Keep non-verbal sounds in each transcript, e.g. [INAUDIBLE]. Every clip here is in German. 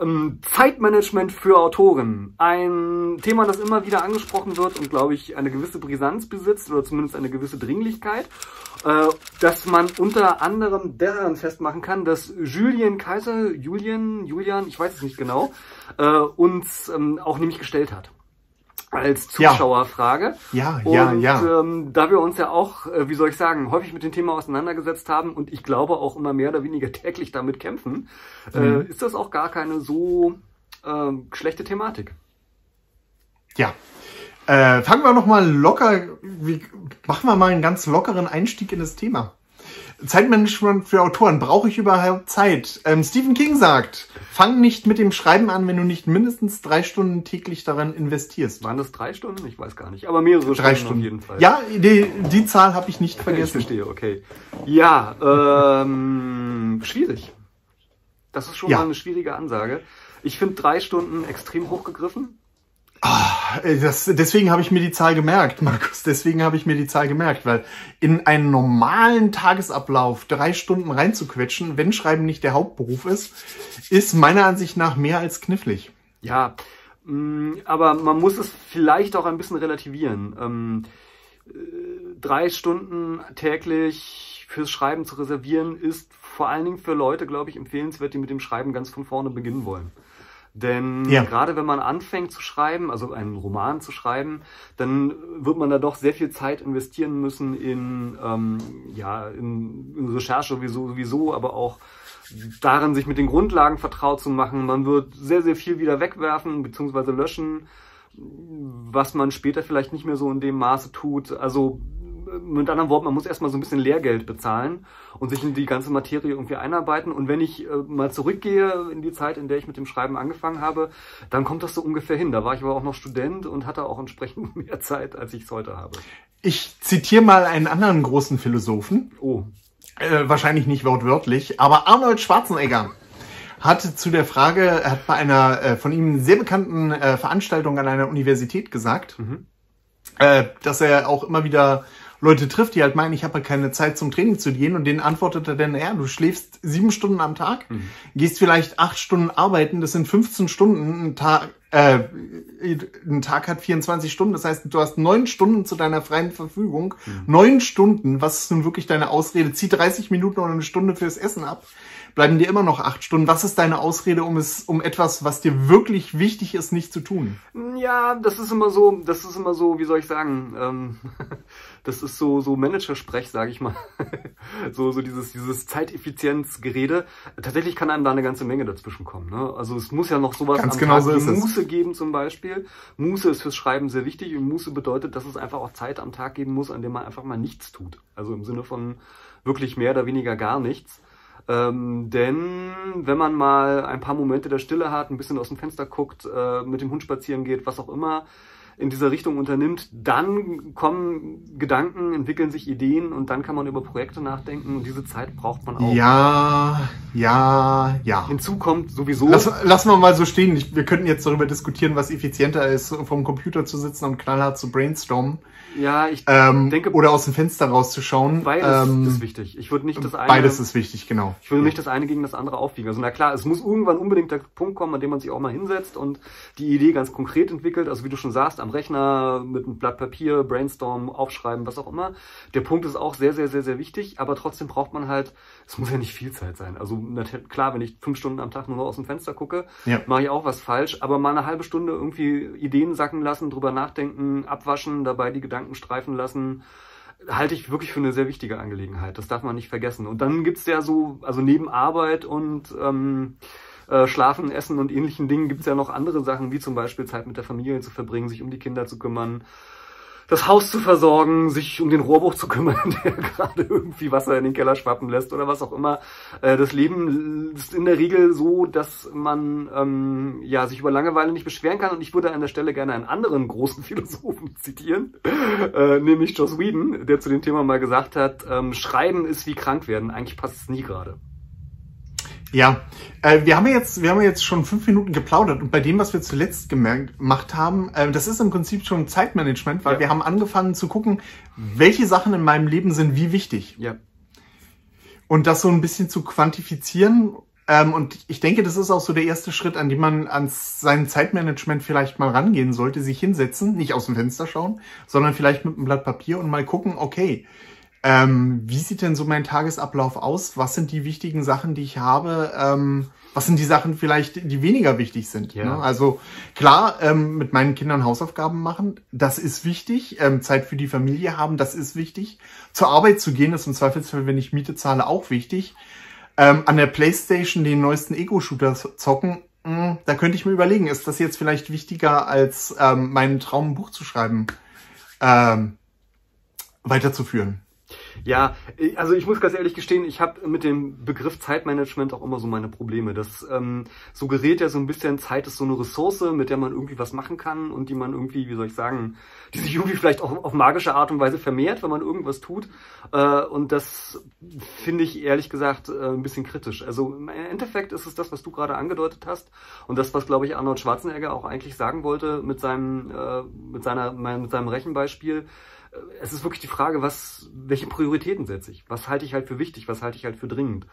ähm, Zeitmanagement für Autoren. Ein Thema, das immer wieder angesprochen wird und, glaube ich, eine gewisse Brisanz besitzt oder zumindest eine gewisse Dringlichkeit. Äh, dass man unter anderem daran festmachen kann, dass Julien Kaiser, Julian, Julian, ich weiß es nicht genau, äh, uns ähm, auch nämlich gestellt hat als Zuschauerfrage. Ja, ja, und, ja. Ähm, da wir uns ja auch, äh, wie soll ich sagen, häufig mit dem Thema auseinandergesetzt haben und ich glaube auch immer mehr oder weniger [LAUGHS] täglich damit kämpfen, äh, Mhm. ist das auch gar keine so äh, schlechte Thematik. Ja. Äh, fangen wir noch mal locker, wie, machen wir mal einen ganz lockeren Einstieg in das Thema. Zeitmanagement für Autoren. Brauche ich überhaupt Zeit? Ähm, Stephen King sagt, fang nicht mit dem Schreiben an, wenn du nicht mindestens drei Stunden täglich daran investierst. Waren das drei Stunden? Ich weiß gar nicht. Aber mehrere Drei Stunden, Stunden. auf jeden Fall. Ja, die, die Zahl habe ich nicht ich vergessen. verstehe, okay. Ja, ähm, schwierig. Das ist schon Ja. mal eine schwierige Ansage. Ich finde drei Stunden extrem hochgegriffen. Äh, Das, deswegen habe ich mir die Zahl gemerkt, [LAUGHS] Markus. Deswegen habe ich mir die Zahl gemerkt, weil in einen normalen Tagesablauf drei Stunden reinzuquetschen, wenn Schreiben nicht der Hauptberuf ist, ist meiner Ansicht nach mehr als knifflig. Ja, mh, aber man muss es vielleicht auch ein bisschen relativieren. Ähm, äh, drei Stunden täglich fürs Schreiben zu reservieren, ist vor allen Dingen für Leute, glaube ich, empfehlenswert, die mit dem Schreiben ganz von vorne beginnen wollen. Denn Ja. gerade wenn man anfängt zu schreiben, also einen Roman zu schreiben, dann wird man da doch sehr viel Zeit investieren müssen in, ähm, ja, in, in Recherche sowieso, sowieso, aber auch darin, sich mit den Grundlagen vertraut zu machen. Man wird sehr, sehr viel wieder wegwerfen bzw. löschen, was man später vielleicht nicht mehr so in dem Maße tut. Also mit anderen Worten, man muss erstmal so ein bisschen Lehrgeld bezahlen und sich in die ganze Materie irgendwie einarbeiten. Und wenn ich äh, mal zurückgehe in die Zeit, in der ich mit dem Schreiben angefangen habe, dann kommt das so ungefähr hin. Da war ich aber auch noch Student und hatte auch entsprechend [LAUGHS] mehr Zeit, als ich es heute habe. Ich zitiere mal einen anderen großen Philosophen, Oh, äh, wahrscheinlich nicht wortwörtlich, aber Arnold Schwarzenegger hat zu der Frage, er hat bei einer äh, von ihm sehr bekannten äh, Veranstaltung an einer Universität gesagt, Mhm. äh, dass er auch immer wieder Leute trifft, die halt meinen, ich habe halt keine Zeit zum Training zu gehen und denen antwortet er dann, ja, du schläfst sieben Stunden am Tag, gehst vielleicht acht Stunden arbeiten, das sind 15 Stunden, ein Tag, äh, ein Tag hat 24 Stunden, das heißt, du hast neun Stunden zu deiner freien Verfügung, neun Stunden, was ist nun wirklich deine Ausrede, zieh 30 Minuten oder eine Stunde fürs Essen ab, bleiben dir immer noch acht Stunden, was ist deine Ausrede, um es, um etwas, was dir wirklich wichtig ist, nicht zu tun? Ja, das ist immer so, das ist immer so, wie soll ich sagen, ähm, [LAUGHS] das ist so, so Managersprech, sage ich mal. [LAUGHS] so, so dieses, dieses Zeiteffizienzgerede. Tatsächlich kann einem da eine ganze Menge dazwischen kommen. Ne? Also es muss ja noch sowas Ganz am genau Tag so es. Muße geben zum Beispiel. Muße ist fürs Schreiben sehr wichtig und Muße bedeutet, dass es einfach auch Zeit am Tag geben muss, an dem man einfach mal nichts tut. Also im Sinne von wirklich mehr oder weniger gar nichts. Ähm, denn wenn man mal ein paar Momente der Stille hat, ein bisschen aus dem Fenster guckt, äh, mit dem Hund spazieren geht, was auch immer in dieser Richtung unternimmt, dann kommen Gedanken, entwickeln sich Ideen und dann kann man über Projekte nachdenken und diese Zeit braucht man auch. Ja, ja, ja. Hinzu kommt sowieso. Lass, lassen wir mal so stehen. Ich, wir könnten jetzt darüber diskutieren, was effizienter ist, vom Computer zu sitzen und knallhart zu brainstormen ja, ich ähm, denke, oder aus dem Fenster rauszuschauen. beides ähm, ist wichtig. Ich würde nicht das eine. Beides ist wichtig, genau. Ich will nicht das eine gegen das andere aufwiegen. Also na klar, es muss irgendwann unbedingt der Punkt kommen, an dem man sich auch mal hinsetzt und die Idee ganz konkret entwickelt. Also wie du schon sagst, am Rechner mit einem Blatt Papier, Brainstorm, aufschreiben, was auch immer. Der Punkt ist auch sehr, sehr, sehr, sehr wichtig, aber trotzdem braucht man halt, es muss ja nicht viel Zeit sein. Also klar, wenn ich fünf Stunden am Tag nur aus dem Fenster gucke, Ja. mache ich auch was falsch, aber mal eine halbe Stunde irgendwie Ideen sacken lassen, drüber nachdenken, abwaschen, dabei die Gedanken streifen lassen, halte ich wirklich für eine sehr wichtige Angelegenheit. Das darf man nicht vergessen. Und dann gibt's ja so, also neben Arbeit und ähm, äh, Schlafen, Essen und ähnlichen Dingen gibt's ja noch andere Sachen, wie zum Beispiel Zeit mit der Familie zu verbringen, sich um die Kinder zu kümmern, das Haus zu versorgen, sich um den Rohrbruch zu kümmern, [LAUGHS] der gerade irgendwie Wasser in den Keller schwappen lässt oder was auch immer. Äh, Das Leben ist in der Regel so, dass man ähm, ja sich über Langeweile nicht beschweren kann. Und ich würde an der Stelle gerne einen anderen großen [LAUGHS] Philosophen zitieren, äh, nämlich Joss Whedon, der zu dem Thema mal gesagt hat: ähm, Schreiben ist wie krank werden. Eigentlich passt es nie gerade. Ja, äh, wir haben ja jetzt, wir haben ja jetzt schon fünf Minuten geplaudert und bei dem, was wir zuletzt gemerkt, gemacht haben, äh, das ist im Prinzip schon Zeitmanagement, weil Ja. wir haben angefangen zu gucken, welche Sachen in meinem Leben sind wie wichtig Ja, und das so ein bisschen zu quantifizieren. ähm, und ich denke, das ist auch so der erste Schritt, an dem man an sein Zeitmanagement vielleicht mal rangehen sollte, sich hinsetzen, nicht aus dem Fenster schauen, sondern vielleicht mit einem Blatt Papier und mal gucken, okay, ähm, wie sieht denn so mein Tagesablauf aus? Was sind die wichtigen Sachen, die ich habe? Ähm, was sind die Sachen vielleicht, die weniger wichtig sind? Ja. Ne? Also klar, ähm, mit meinen Kindern Hausaufgaben machen, das ist wichtig. Ähm, Zeit für die Familie haben, das ist wichtig. Zur Arbeit zu gehen, ist im Zweifelsfall, wenn ich Miete zahle, auch wichtig. Ähm, an der Playstation den neuesten Ego-Shooter zocken, mh, hm, da könnte ich mir überlegen, ist das jetzt vielleicht wichtiger, als ähm, meinen Traum ein Buch zu schreiben, weiterzuführen? Ja, also ich muss ganz ehrlich gestehen, ich habe mit dem Begriff Zeitmanagement auch immer so meine Probleme. Das ähm, suggeriert ja so ein bisschen, Zeit ist so eine Ressource, mit der man irgendwie was machen kann und die man irgendwie, wie soll ich sagen, die sich irgendwie vielleicht auch auf magische Art und Weise vermehrt, wenn man irgendwas tut. Äh, und das finde ich ehrlich gesagt äh, ein bisschen kritisch. Also im Endeffekt ist es das, was du gerade angedeutet hast und das, was glaube ich Arnold Schwarzenegger auch eigentlich sagen wollte mit seinem, äh, mit seiner, mit seinem Rechenbeispiel es ist wirklich die Frage, was, welche Prioritäten setze ich? Was halte ich halt für wichtig? Was halte ich halt für dringend?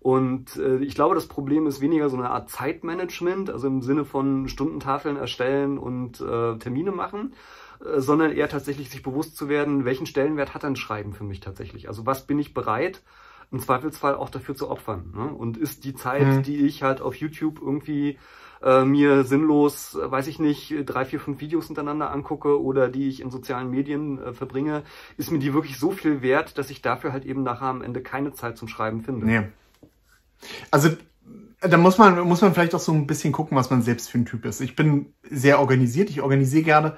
Und äh, ich glaube, das Problem ist weniger so eine Art Zeitmanagement, also im Sinne von Stundentafeln erstellen und äh, Termine machen, äh, sondern eher tatsächlich sich bewusst zu werden, welchen Stellenwert hat ein Schreiben für mich tatsächlich? Also was bin ich bereit, im Zweifelsfall auch dafür zu opfern? Ne? Und ist die Zeit, mhm. die ich halt auf YouTube irgendwie äh, mir sinnlos, äh, weiß ich nicht, drei, vier, fünf Videos hintereinander angucke oder die ich in sozialen Medien äh, verbringe, ist mir die wirklich so viel wert, dass ich dafür halt eben nachher am Ende keine Zeit zum Schreiben finde. Nee. Also da muss man, muss man vielleicht auch so ein bisschen gucken, was man selbst für ein Typ ist. Ich bin sehr organisiert, ich organisiere gerne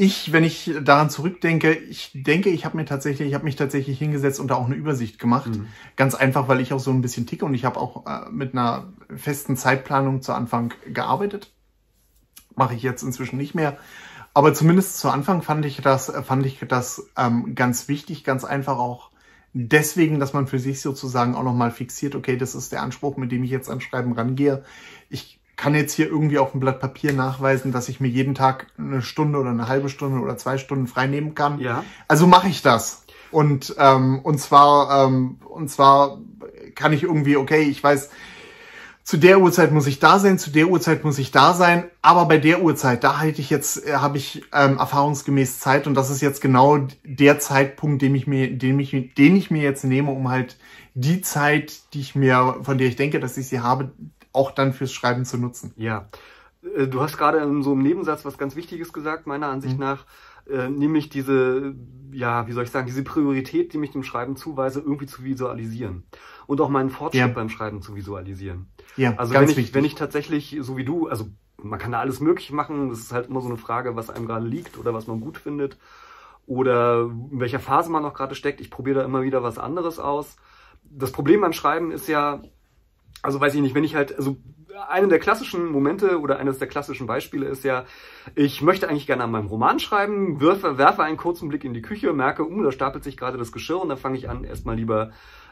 ich, wenn ich daran zurückdenke, ich denke, ich habe mir tatsächlich, ich habe mich tatsächlich hingesetzt und da auch eine Übersicht gemacht. Mhm. Ganz einfach, weil ich auch so ein bisschen ticke und ich habe auch äh, mit einer festen Zeitplanung zu Anfang gearbeitet. Mache ich jetzt inzwischen nicht mehr. Aber zumindest zu Anfang fand ich das, fand ich das ähm, ganz wichtig, ganz einfach auch deswegen, dass man für sich sozusagen auch nochmal fixiert, okay, das ist der Anspruch, mit dem ich jetzt an Schreiben rangehe. Ich kann jetzt hier irgendwie auf dem Blatt Papier nachweisen, dass ich mir jeden Tag eine Stunde oder eine halbe Stunde oder zwei Stunden frei nehmen kann. Ja. Also mache ich das. Und, ähm, und zwar, ähm, und zwar kann ich irgendwie, okay, ich weiß, zu der Uhrzeit muss ich da sein, zu der Uhrzeit muss ich da sein, aber bei der Uhrzeit, da halte ich jetzt, äh, habe ich ähm, erfahrungsgemäß Zeit und das ist jetzt genau der Zeitpunkt, den ich mir, den ich, den ich mir jetzt nehme, um halt die Zeit, die ich mir, von der ich denke, dass ich sie habe, auch dann fürs Schreiben zu nutzen. Ja. Äh, du hast gerade in so einem Nebensatz was ganz Wichtiges gesagt, meiner Ansicht mhm. nach, äh, nämlich diese, ja, wie soll ich sagen, diese Priorität, die mich dem Schreiben zuweise, irgendwie zu visualisieren. Und auch meinen Fortschritt ja. beim Schreiben zu visualisieren. Ja, also ganz wenn ich, wichtig. wenn ich tatsächlich, so wie du, also man kann da alles möglich machen, das ist halt immer so eine Frage, was einem gerade liegt oder was man gut findet oder in welcher Phase man noch gerade steckt. Ich probiere da immer wieder was anderes aus. Das Problem beim Schreiben ist ja, also weiß ich nicht, wenn ich halt, also einer der klassischen Momente oder eines der klassischen Beispiele ist ja, ich möchte eigentlich gerne an meinem Roman schreiben, werfe, werfe einen kurzen Blick in die Küche, merke, uh, da stapelt sich gerade das Geschirr und dann fange ich an, erstmal lieber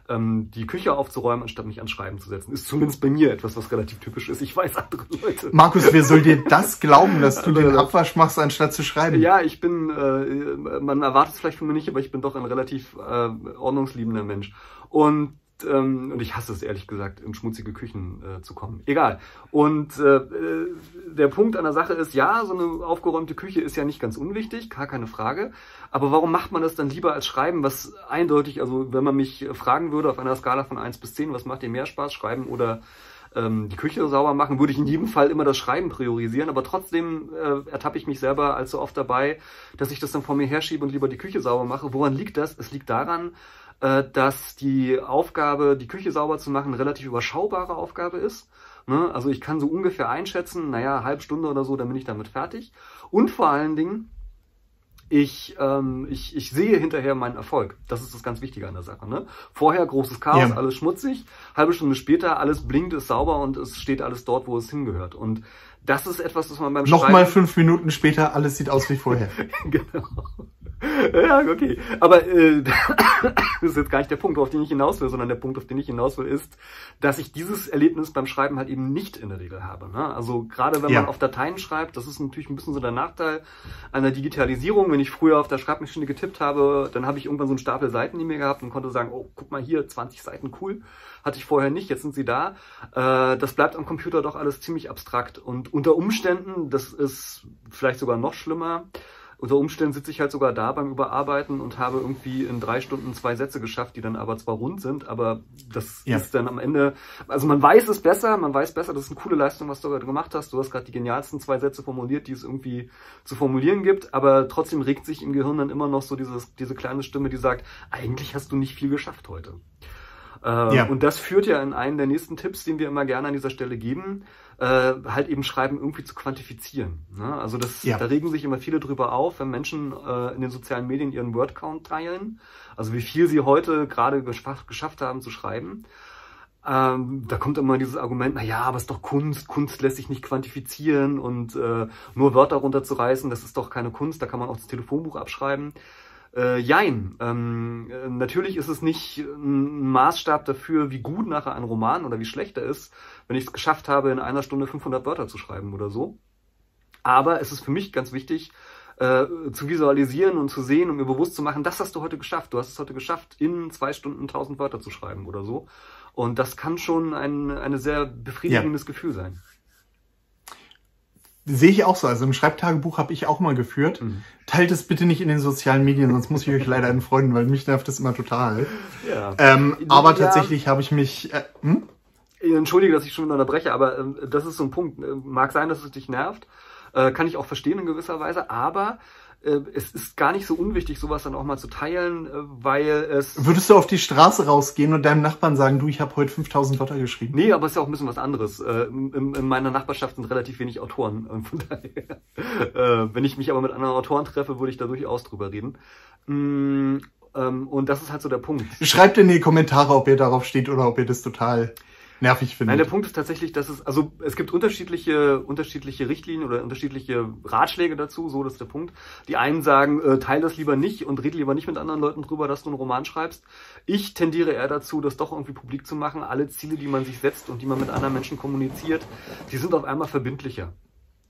ähm, die Küche aufzuräumen, anstatt mich ans Schreiben zu setzen. Ist zumindest bei mir etwas, was relativ typisch ist. Ich weiß andere Leute. Markus, wer soll dir das glauben, dass du [LAUGHS] den Abwasch machst, anstatt zu schreiben? Ja, ich bin, äh, man erwartet es vielleicht von mir nicht, aber ich bin doch ein relativ äh, ordnungsliebender Mensch. Und ähm, und ich hasse es ehrlich gesagt, in schmutzige Küchen äh, zu kommen. Egal. Und äh, äh, der Punkt an der Sache ist, ja, so eine aufgeräumte Küche ist ja nicht ganz unwichtig, gar keine Frage. Aber warum macht man das dann lieber als Schreiben, was eindeutig, also wenn man mich fragen würde auf einer Skala von 1 bis 10, was macht dir mehr Spaß, Schreiben oder ähm, die Küche sauber machen, würde ich in jedem Fall immer das Schreiben priorisieren. Aber trotzdem äh, ertappe ich mich selber allzu oft dabei, dass ich das dann vor mir herschiebe und lieber die Küche sauber mache. Woran liegt das? Es liegt daran, äh, dass die Aufgabe, die Küche sauber zu machen, eine relativ überschaubare Aufgabe ist. Ne? Also ich kann so ungefähr einschätzen, naja, halbe Stunde oder so, dann bin ich damit fertig. Und vor allen Dingen, ich, ähm, ich, ich sehe hinterher meinen Erfolg. Das ist das ganz Wichtige an der Sache. Ne? Vorher großes Chaos, ja. alles schmutzig. Halbe Stunde später, alles blinkt, ist sauber und es steht alles dort, wo es hingehört. Und das ist etwas, was man beim Nochmal fünf Minuten später, alles sieht aus wie vorher. [LAUGHS] genau. Ja, okay. Aber äh, [COUGHS] das ist jetzt gar nicht der Punkt, auf den ich hinaus will, sondern der Punkt, auf den ich hinaus will, ist, dass ich dieses Erlebnis beim Schreiben halt eben nicht in der Regel habe. Ne? Also gerade wenn ja. man auf Dateien schreibt, das ist natürlich ein bisschen so der Nachteil einer Digitalisierung. Wenn ich früher auf der Schreibmaschine getippt habe, dann habe ich irgendwann so einen Stapel Seiten in mir gehabt und konnte sagen, oh, guck mal hier, 20 Seiten, cool. Hatte ich vorher nicht, jetzt sind sie da. Äh, das bleibt am Computer doch alles ziemlich abstrakt. Und unter Umständen, das ist vielleicht sogar noch schlimmer, unter Umständen sitze ich halt sogar da beim Überarbeiten und habe irgendwie in drei Stunden zwei Sätze geschafft, die dann aber zwar rund sind, aber das ja. ist dann am Ende, also man weiß es besser, man weiß besser, das ist eine coole Leistung, was du gerade gemacht hast. Du hast gerade die genialsten zwei Sätze formuliert, die es irgendwie zu formulieren gibt, aber trotzdem regt sich im Gehirn dann immer noch so dieses, diese kleine Stimme, die sagt, eigentlich hast du nicht viel geschafft heute. Äh, ja. Und das führt ja in einen der nächsten Tipps, den wir immer gerne an dieser Stelle geben, äh, halt eben Schreiben irgendwie zu quantifizieren. Ne? Also das, ja. da regen sich immer viele drüber auf, wenn Menschen äh, in den sozialen Medien ihren Wordcount teilen, also wie viel sie heute gerade geschafft, haben zu schreiben. Ähm, da kommt immer dieses Argument, na ja, aber es ist doch Kunst, Kunst lässt sich nicht quantifizieren und äh, nur Wörter runterzureißen, das ist doch keine Kunst, da kann man auch das Telefonbuch abschreiben. Äh, jein. Ähm, äh, natürlich ist es nicht ein Maßstab dafür, wie gut nachher ein Roman oder wie schlecht er ist, wenn ich es geschafft habe, in einer Stunde 500 Wörter zu schreiben oder so. Aber es ist für mich ganz wichtig, äh, zu visualisieren und zu sehen und mir bewusst zu machen, das hast du heute geschafft. Du hast es heute geschafft, in zwei Stunden 1000 Wörter zu schreiben oder so. Und das kann schon ein, eine sehr befriedigendes ja. Gefühl sein. Sehe ich auch so. Also ein Schreibtagebuch habe ich auch mal geführt. Mhm. Teilt es bitte nicht in den sozialen Medien, sonst muss ich euch leider entfreunden, weil mich nervt das immer total. Ja. Ähm, aber ja. tatsächlich habe ich mich. Äh, hm? Entschuldige, dass ich schon unterbreche, aber äh, das ist so ein Punkt. Mag sein, dass es dich nervt. Äh, kann ich auch verstehen in gewisser Weise, aber äh, es ist gar nicht so unwichtig, sowas dann auch mal zu teilen, äh, weil es... Würdest du auf die Straße rausgehen und deinem Nachbarn sagen, du, ich habe heute 5000 Wörter geschrieben? Nee, aber es ist ja auch ein bisschen was anderes. Äh, in, in meiner Nachbarschaft sind relativ wenig Autoren. Von daher, [LAUGHS] wenn ich mich aber mit anderen Autoren treffe, würde ich da durchaus drüber reden. Mm, ähm, und das ist halt so der Punkt. Schreibt in die Kommentare, ob ihr darauf steht oder ob ihr das total nervig finde. Nein, der Punkt ist tatsächlich, dass es, also es gibt unterschiedliche, unterschiedliche Richtlinien oder unterschiedliche Ratschläge dazu, so das ist der Punkt. Die einen sagen, äh, teil das lieber nicht und red lieber nicht mit anderen Leuten drüber, dass du einen Roman schreibst. Ich tendiere eher dazu, das doch irgendwie publik zu machen. Alle Ziele, die man sich setzt und die man mit anderen Menschen kommuniziert, die sind auf einmal verbindlicher.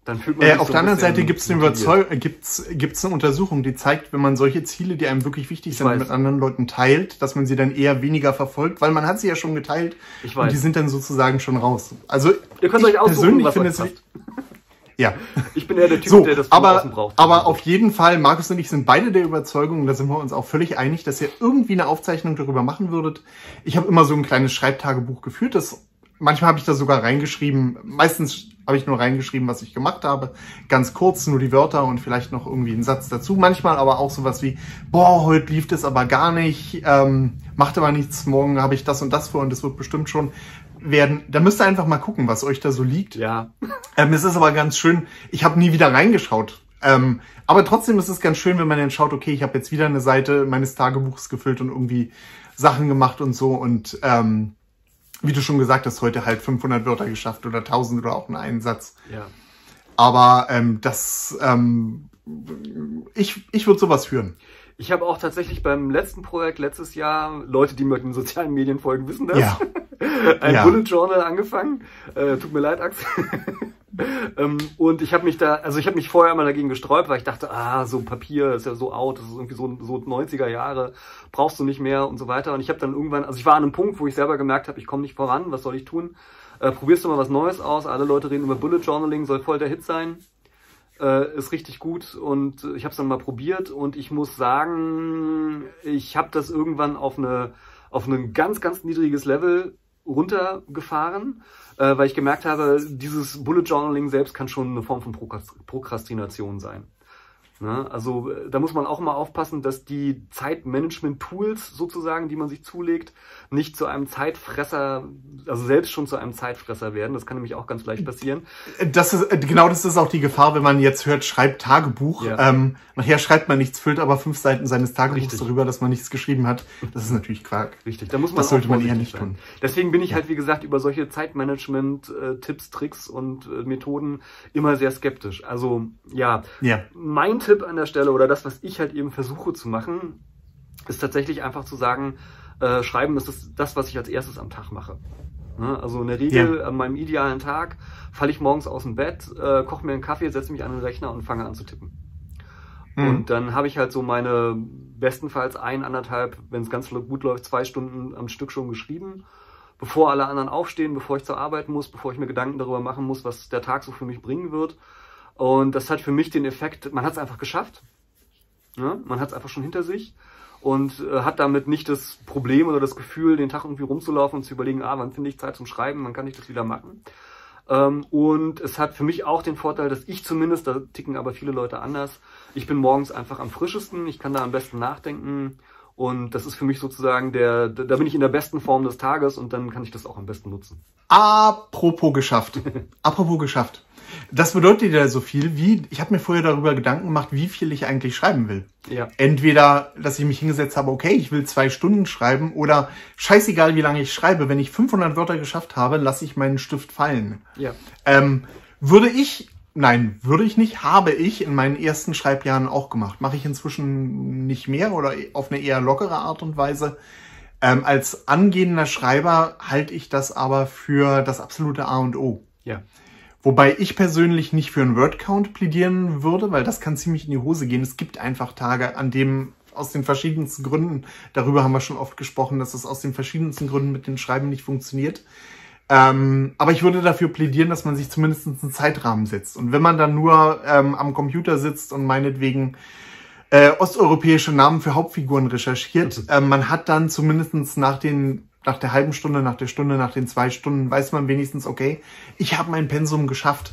Dann fühlt man äh, auf so der anderen Seite gibt es eine, gibt's, gibt's eine Untersuchung, die zeigt, wenn man solche Ziele, die einem wirklich wichtig ich sind, weiß. mit anderen Leuten teilt, dass man sie dann eher weniger verfolgt, weil man hat sie ja schon geteilt ich weiß. und die sind dann sozusagen schon raus. Also Ihr könnt euch aussuchen, persönlich finde es ja. Ich bin eher der Typ, so, der das aber, braucht. Aber auf jeden Fall, Markus und ich sind beide der Überzeugung, da sind wir uns auch völlig einig, dass ihr irgendwie eine Aufzeichnung darüber machen würdet. Ich habe immer so ein kleines Schreibtagebuch geführt, das manchmal habe ich da sogar reingeschrieben, meistens habe ich nur reingeschrieben, was ich gemacht habe. Ganz kurz, nur die Wörter und vielleicht noch irgendwie einen Satz dazu. Manchmal aber auch sowas wie, boah, heute lief das aber gar nicht, ähm, macht aber nichts, morgen habe ich das und das vor und das wird bestimmt schon werden. Da müsst ihr einfach mal gucken, was euch da so liegt. Ja. Ähm, es ist aber ganz schön, ich habe nie wieder reingeschaut. Ähm, aber trotzdem ist es ganz schön, wenn man dann schaut, okay, ich habe jetzt wieder eine Seite meines Tagebuchs gefüllt und irgendwie Sachen gemacht und so und ähm, wie du schon gesagt hast, heute halt 500 Wörter geschafft oder 1000 oder auch einen Einsatz. Ja. Aber ähm, das, ähm, ich, ich würde sowas führen. Ich habe auch tatsächlich beim letzten Projekt letztes Jahr, Leute, die mir in den sozialen Medien folgen, wissen das, ja. [LAUGHS] ein ja. Bullet Journal angefangen. Äh, tut mir leid, Axel. [LAUGHS] ähm, und ich habe mich da, also ich habe mich vorher immer dagegen gesträubt, weil ich dachte, ah, so Papier ist ja so out, das ist irgendwie so, so 90er Jahre, brauchst du nicht mehr und so weiter. Und ich habe dann irgendwann, also ich war an einem Punkt, wo ich selber gemerkt habe, ich komme nicht voran, was soll ich tun? Äh, probierst du mal was Neues aus, alle Leute reden über Bullet Journaling, soll voll der Hit sein äh, ist richtig gut und ich habe es dann mal probiert und ich muss sagen, ich habe das irgendwann auf eine auf ein ganz ganz niedriges Level runtergefahren, äh, weil ich gemerkt habe, dieses Bullet Journaling selbst kann schon eine Form von Prokrastination sein. Ne? Also äh, da muss man auch mal aufpassen, dass die Zeitmanagement-Tools sozusagen, die man sich zulegt, nicht zu einem Zeitfresser, also selbst schon zu einem Zeitfresser werden. Das kann nämlich auch ganz leicht passieren. Das ist, äh, genau das ist auch die Gefahr, wenn man jetzt hört, schreibt Tagebuch. Ja. Ähm, nachher schreibt man nichts, füllt aber fünf Seiten seines Tagebuchs Richtig. darüber, dass man nichts geschrieben hat. Das ist natürlich Quark. Richtig, da muss man Das sollte man eher nicht sein. tun. Deswegen bin ich halt, wie gesagt, über solche Zeitmanagement-Tipps, Tricks und äh, Methoden immer sehr skeptisch. Also ja, ja. mein Tipp an der Stelle oder das, was ich halt eben versuche zu machen, ist tatsächlich einfach zu sagen, äh, Schreiben ist das, das, was ich als erstes am Tag mache. Ne? Also in der Regel ja. an meinem idealen Tag falle ich morgens aus dem Bett, äh, koche mir einen Kaffee, setze mich an den Rechner und fange an zu tippen. Mhm. Und dann habe ich halt so meine bestenfalls ein, anderthalb, wenn es ganz gut läuft, zwei Stunden am Stück schon geschrieben, bevor alle anderen aufstehen, bevor ich zur Arbeit muss, bevor ich mir Gedanken darüber machen muss, was der Tag so für mich bringen wird. Und das hat für mich den Effekt, man hat es einfach geschafft. Ja? Man hat es einfach schon hinter sich und äh, hat damit nicht das Problem oder das Gefühl, den Tag irgendwie rumzulaufen und zu überlegen, ah, wann finde ich Zeit zum Schreiben, wann kann ich das wieder machen. Ähm, und es hat für mich auch den Vorteil, dass ich zumindest, da ticken aber viele Leute anders, ich bin morgens einfach am frischesten, ich kann da am besten nachdenken und das ist für mich sozusagen der, da bin ich in der besten Form des Tages und dann kann ich das auch am besten nutzen. Apropos geschafft. [LAUGHS] Apropos geschafft. Das bedeutet ja so viel wie, ich habe mir vorher darüber Gedanken gemacht, wie viel ich eigentlich schreiben will. Ja. Entweder, dass ich mich hingesetzt habe, okay, ich will zwei Stunden schreiben oder scheißegal, wie lange ich schreibe. Wenn ich 500 Wörter geschafft habe, lasse ich meinen Stift fallen. Ja. Ähm, würde ich, nein, würde ich nicht, habe ich in meinen ersten Schreibjahren auch gemacht. Mache ich inzwischen nicht mehr oder auf eine eher lockere Art und Weise. Ähm, als angehender Schreiber halte ich das aber für das absolute A und O. Ja. Wobei ich persönlich nicht für einen Word-Count plädieren würde, weil das kann ziemlich in die Hose gehen. Es gibt einfach Tage, an dem aus den verschiedensten Gründen, darüber haben wir schon oft gesprochen, dass es aus den verschiedensten Gründen mit dem Schreiben nicht funktioniert. Ähm, aber ich würde dafür plädieren, dass man sich zumindest einen Zeitrahmen setzt. Und wenn man dann nur ähm, am Computer sitzt und meinetwegen äh, osteuropäische Namen für Hauptfiguren recherchiert, äh, man hat dann zumindest nach den nach der halben Stunde, nach der Stunde, nach den zwei Stunden weiß man wenigstens, okay, ich habe mein Pensum geschafft.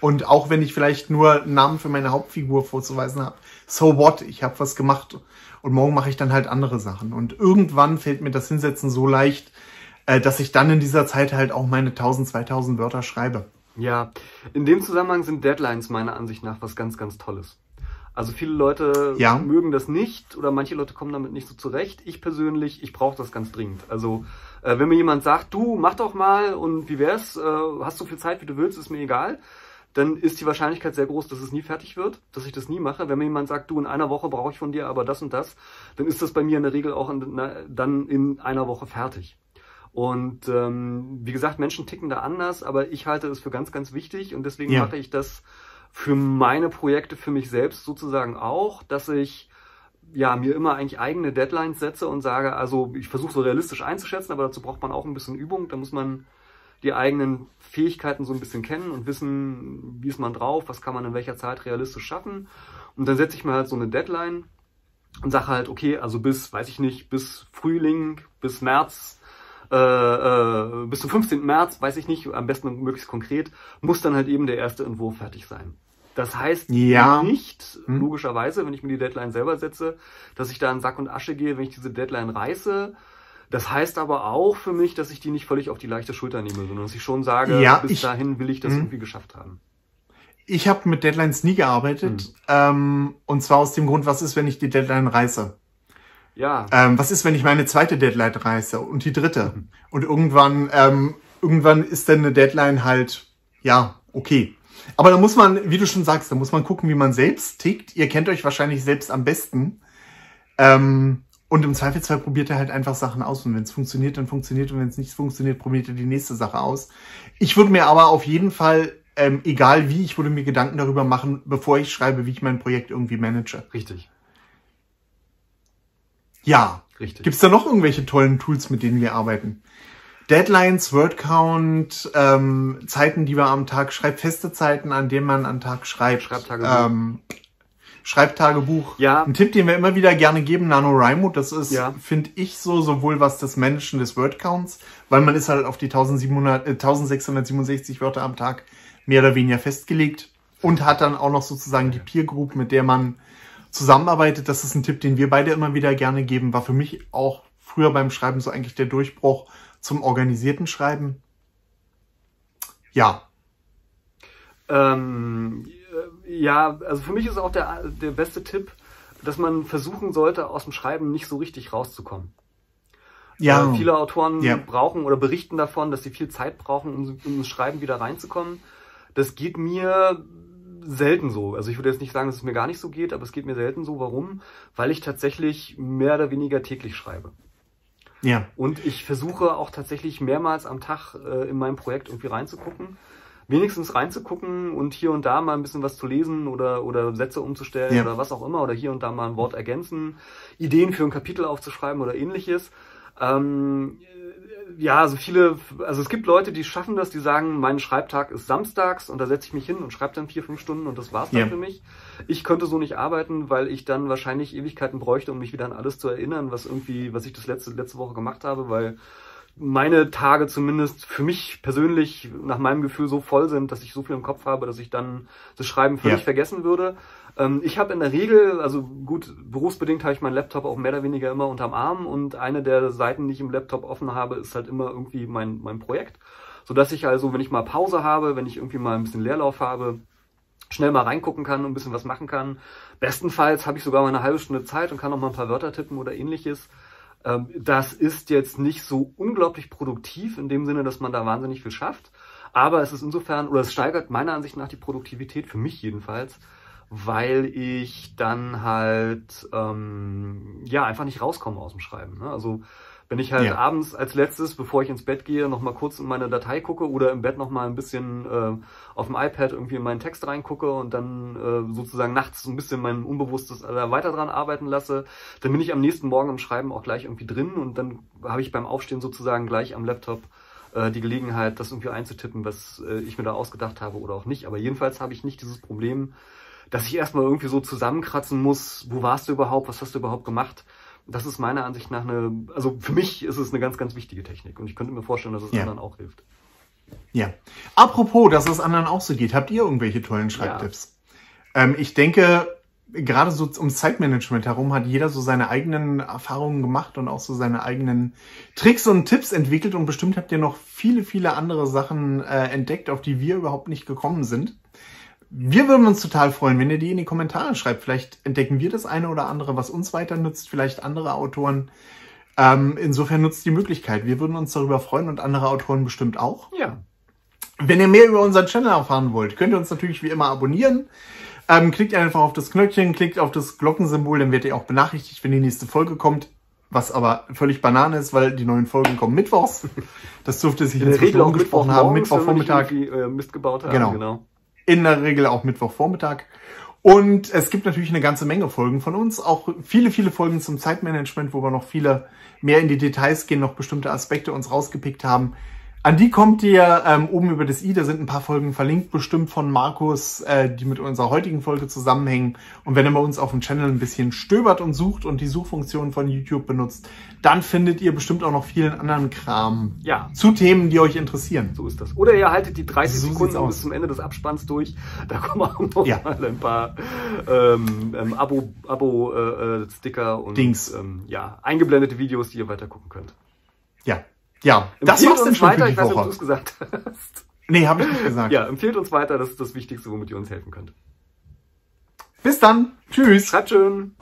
Und auch wenn ich vielleicht nur einen Namen für meine Hauptfigur vorzuweisen habe, so what, ich habe was gemacht und morgen mache ich dann halt andere Sachen. Und irgendwann fällt mir das Hinsetzen so leicht, äh, dass ich dann in dieser Zeit halt auch meine 1000, 2000 Wörter schreibe. Ja, in dem Zusammenhang sind Deadlines meiner Ansicht nach was ganz, ganz Tolles. Also viele Leute ja. mögen das nicht oder manche Leute kommen damit nicht so zurecht. Ich persönlich, ich brauche das ganz dringend. Also äh, wenn mir jemand sagt, du mach doch mal und wie wär's, äh, hast so viel Zeit, wie du willst, ist mir egal, dann ist die Wahrscheinlichkeit sehr groß, dass es nie fertig wird, dass ich das nie mache. Wenn mir jemand sagt, du in einer Woche brauche ich von dir aber das und das, dann ist das bei mir in der Regel auch in, na, dann in einer Woche fertig. Und ähm, wie gesagt, Menschen ticken da anders, aber ich halte es für ganz, ganz wichtig und deswegen ja. mache ich das für meine Projekte, für mich selbst sozusagen auch, dass ich ja mir immer eigentlich eigene Deadlines setze und sage, also ich versuche so realistisch einzuschätzen, aber dazu braucht man auch ein bisschen Übung. Da muss man die eigenen Fähigkeiten so ein bisschen kennen und wissen, wie ist man drauf, was kann man in welcher Zeit realistisch schaffen. Und dann setze ich mir halt so eine Deadline und sage halt, okay, also bis, weiß ich nicht, bis Frühling, bis März, äh, äh, bis zum 15. März, weiß ich nicht, am besten möglichst konkret, muss dann halt eben der erste Entwurf fertig sein. Das heißt ja. nicht, hm. logischerweise, wenn ich mir die Deadline selber setze, dass ich da in Sack und Asche gehe, wenn ich diese Deadline reiße. Das heißt aber auch für mich, dass ich die nicht völlig auf die leichte Schulter nehme, sondern dass ich schon sage, ja, bis ich, dahin will ich das hm. irgendwie geschafft haben. Ich habe mit Deadlines nie gearbeitet. Hm. Ähm, und zwar aus dem Grund, was ist, wenn ich die Deadline reiße? Ja. Ähm, was ist, wenn ich meine zweite Deadline reiße und die dritte? Mhm. Und irgendwann, ähm, irgendwann ist dann eine Deadline halt, ja, okay. Aber da muss man, wie du schon sagst, da muss man gucken, wie man selbst tickt. Ihr kennt euch wahrscheinlich selbst am besten. Ähm, und im Zweifelsfall probiert ihr halt einfach Sachen aus. Und wenn es funktioniert, dann funktioniert. Und wenn es nicht funktioniert, probiert ihr die nächste Sache aus. Ich würde mir aber auf jeden Fall, ähm, egal wie, ich würde mir Gedanken darüber machen, bevor ich schreibe, wie ich mein Projekt irgendwie manage. Richtig. Ja. Richtig. Gibt es da noch irgendwelche tollen Tools, mit denen wir arbeiten? Deadlines, Wordcount, ähm, Zeiten, die wir am Tag schreibt, feste Zeiten, an denen man am Tag schreibt. Schreibtagebuch. Ähm, Schreibtagebuch. Ja. Ein Tipp, den wir immer wieder gerne geben, NaNoWriMo, das ist, ja. finde ich so, sowohl was das Managen des Wordcounts, weil man ist halt auf die 1700, äh, 1667 Wörter am Tag mehr oder weniger festgelegt und hat dann auch noch sozusagen die Peer Group, mit der man zusammenarbeitet. Das ist ein Tipp, den wir beide immer wieder gerne geben, war für mich auch früher beim Schreiben so eigentlich der Durchbruch zum organisierten Schreiben? Ja. Ähm, ja, also für mich ist auch der, der beste Tipp, dass man versuchen sollte, aus dem Schreiben nicht so richtig rauszukommen. Ja. Äh, viele Autoren ja. brauchen oder berichten davon, dass sie viel Zeit brauchen, um, um ins Schreiben wieder reinzukommen. Das geht mir selten so. Also ich würde jetzt nicht sagen, dass es mir gar nicht so geht, aber es geht mir selten so. Warum? Weil ich tatsächlich mehr oder weniger täglich schreibe. Ja. Und ich versuche auch tatsächlich mehrmals am Tag äh, in mein Projekt irgendwie reinzugucken. Wenigstens reinzugucken und hier und da mal ein bisschen was zu lesen oder, oder Sätze umzustellen Ja. oder was auch immer oder hier und da mal ein Wort ergänzen, Ideen für ein Kapitel aufzuschreiben oder ähnliches. Ähm, ja, also viele, also es gibt Leute, die schaffen das, die sagen, mein Schreibtag ist samstags und da setze ich mich hin und schreibe dann vier, fünf Stunden und das war's dann Ja. für mich. Ich könnte so nicht arbeiten, weil ich dann wahrscheinlich Ewigkeiten bräuchte, um mich wieder an alles zu erinnern, was irgendwie, was ich das letzte, letzte Woche gemacht habe, weil meine Tage zumindest für mich persönlich nach meinem Gefühl so voll sind, dass ich so viel im Kopf habe, dass ich dann das Schreiben völlig Ja. vergessen würde. Ähm, ich habe in der Regel, also gut, berufsbedingt habe ich meinen Laptop auch mehr oder weniger immer unterm Arm und eine der Seiten, die ich im Laptop offen habe, ist halt immer irgendwie mein, mein Projekt. Sodass ich also, wenn ich mal Pause habe, wenn ich irgendwie mal ein bisschen Leerlauf habe, schnell mal reingucken kann und ein bisschen was machen kann. Bestenfalls habe ich sogar mal eine halbe Stunde Zeit und kann noch mal ein paar Wörter tippen oder ähnliches. Ähm, Das ist jetzt nicht so unglaublich produktiv in dem Sinne, dass man da wahnsinnig viel schafft. Aber es ist insofern, oder es steigert meiner Ansicht nach die Produktivität, für mich jedenfalls, weil ich dann halt ähm, ja einfach nicht rauskomme aus dem Schreiben. Ne? Also wenn ich halt Ja. abends als letztes, bevor ich ins Bett gehe, noch mal kurz in meine Datei gucke oder im Bett noch mal ein bisschen äh, auf dem iPad irgendwie in meinen Text reingucke und dann äh, sozusagen nachts so ein bisschen mein Unbewusstes äh, weiter dran arbeiten lasse, dann bin ich am nächsten Morgen im Schreiben auch gleich irgendwie drin und dann habe ich beim Aufstehen sozusagen gleich am Laptop äh, die Gelegenheit, das irgendwie einzutippen, was äh, ich mir da ausgedacht habe oder auch nicht. Aber jedenfalls habe ich nicht dieses Problem, dass ich erstmal irgendwie so zusammenkratzen muss, wo warst du überhaupt, was hast du überhaupt gemacht. Das ist meiner Ansicht nach eine, also für mich ist es eine ganz, ganz wichtige Technik und ich könnte mir vorstellen, dass es Ja. anderen auch hilft. Ja. Apropos, dass es anderen auch so geht, habt ihr irgendwelche tollen Schreibtipps? Ähm, ich denke, gerade so ums Zeitmanagement herum hat jeder so seine eigenen Erfahrungen gemacht und auch so seine eigenen Tricks und Tipps entwickelt und bestimmt habt ihr noch viele, viele andere Sachen äh, entdeckt, auf die wir überhaupt nicht gekommen sind. Wir würden uns total freuen, wenn ihr die in die Kommentare schreibt. Vielleicht entdecken wir das eine oder andere, was uns weiter nützt, vielleicht andere Autoren. Ähm, insofern nutzt die Möglichkeit. Wir würden uns darüber freuen und andere Autoren bestimmt auch. Ja, Wenn ihr mehr über unseren Channel erfahren wollt, könnt ihr uns natürlich wie immer abonnieren. Ähm, klickt einfach auf das Knöpfchen, klickt auf das Glockensymbol, dann werdet ihr auch benachrichtigt, wenn die nächste Folge kommt. Was aber völlig Banane ist, weil die neuen Folgen kommen mittwochs. Das dürfte sich in der Regel auch umgesprochen haben. Mittwochvormittag. äh, Mist gebaut haben. Genau. genau. In der Regel auch Mittwochvormittag. Und es gibt natürlich eine ganze Menge Folgen von uns. Auch viele, viele Folgen zum Zeitmanagement, wo wir noch viele mehr in die Details gehen, noch bestimmte Aspekte uns rausgepickt haben. An die kommt ihr ähm, oben über das i, da sind ein paar Folgen verlinkt, bestimmt von Markus, äh, die mit unserer heutigen Folge zusammenhängen. Und wenn ihr bei uns auf dem Channel ein bisschen stöbert und sucht und die Suchfunktion von YouTube benutzt, dann findet ihr bestimmt auch noch vielen anderen Kram Ja. zu Themen, die euch interessieren. So ist das. Oder ihr haltet die 30 So Sekunden bis zum Ende des Abspanns durch. Da kommen auch noch Ja. mal ein paar ähm, ähm, Abo, Abo äh, äh, Sticker und Dings. Ähm, ja, eingeblendete Videos, die ihr weiter gucken könnt. Ja, ja, das Empfehlt war's uns schon weiter, ich weiß nicht, ob du Woche. es gesagt hast. Nee, habe ich nicht gesagt. Ja, empfehlt uns weiter, das ist das Wichtigste, womit ihr uns helfen könnt. Bis dann. Tschüss. Schreibt schön.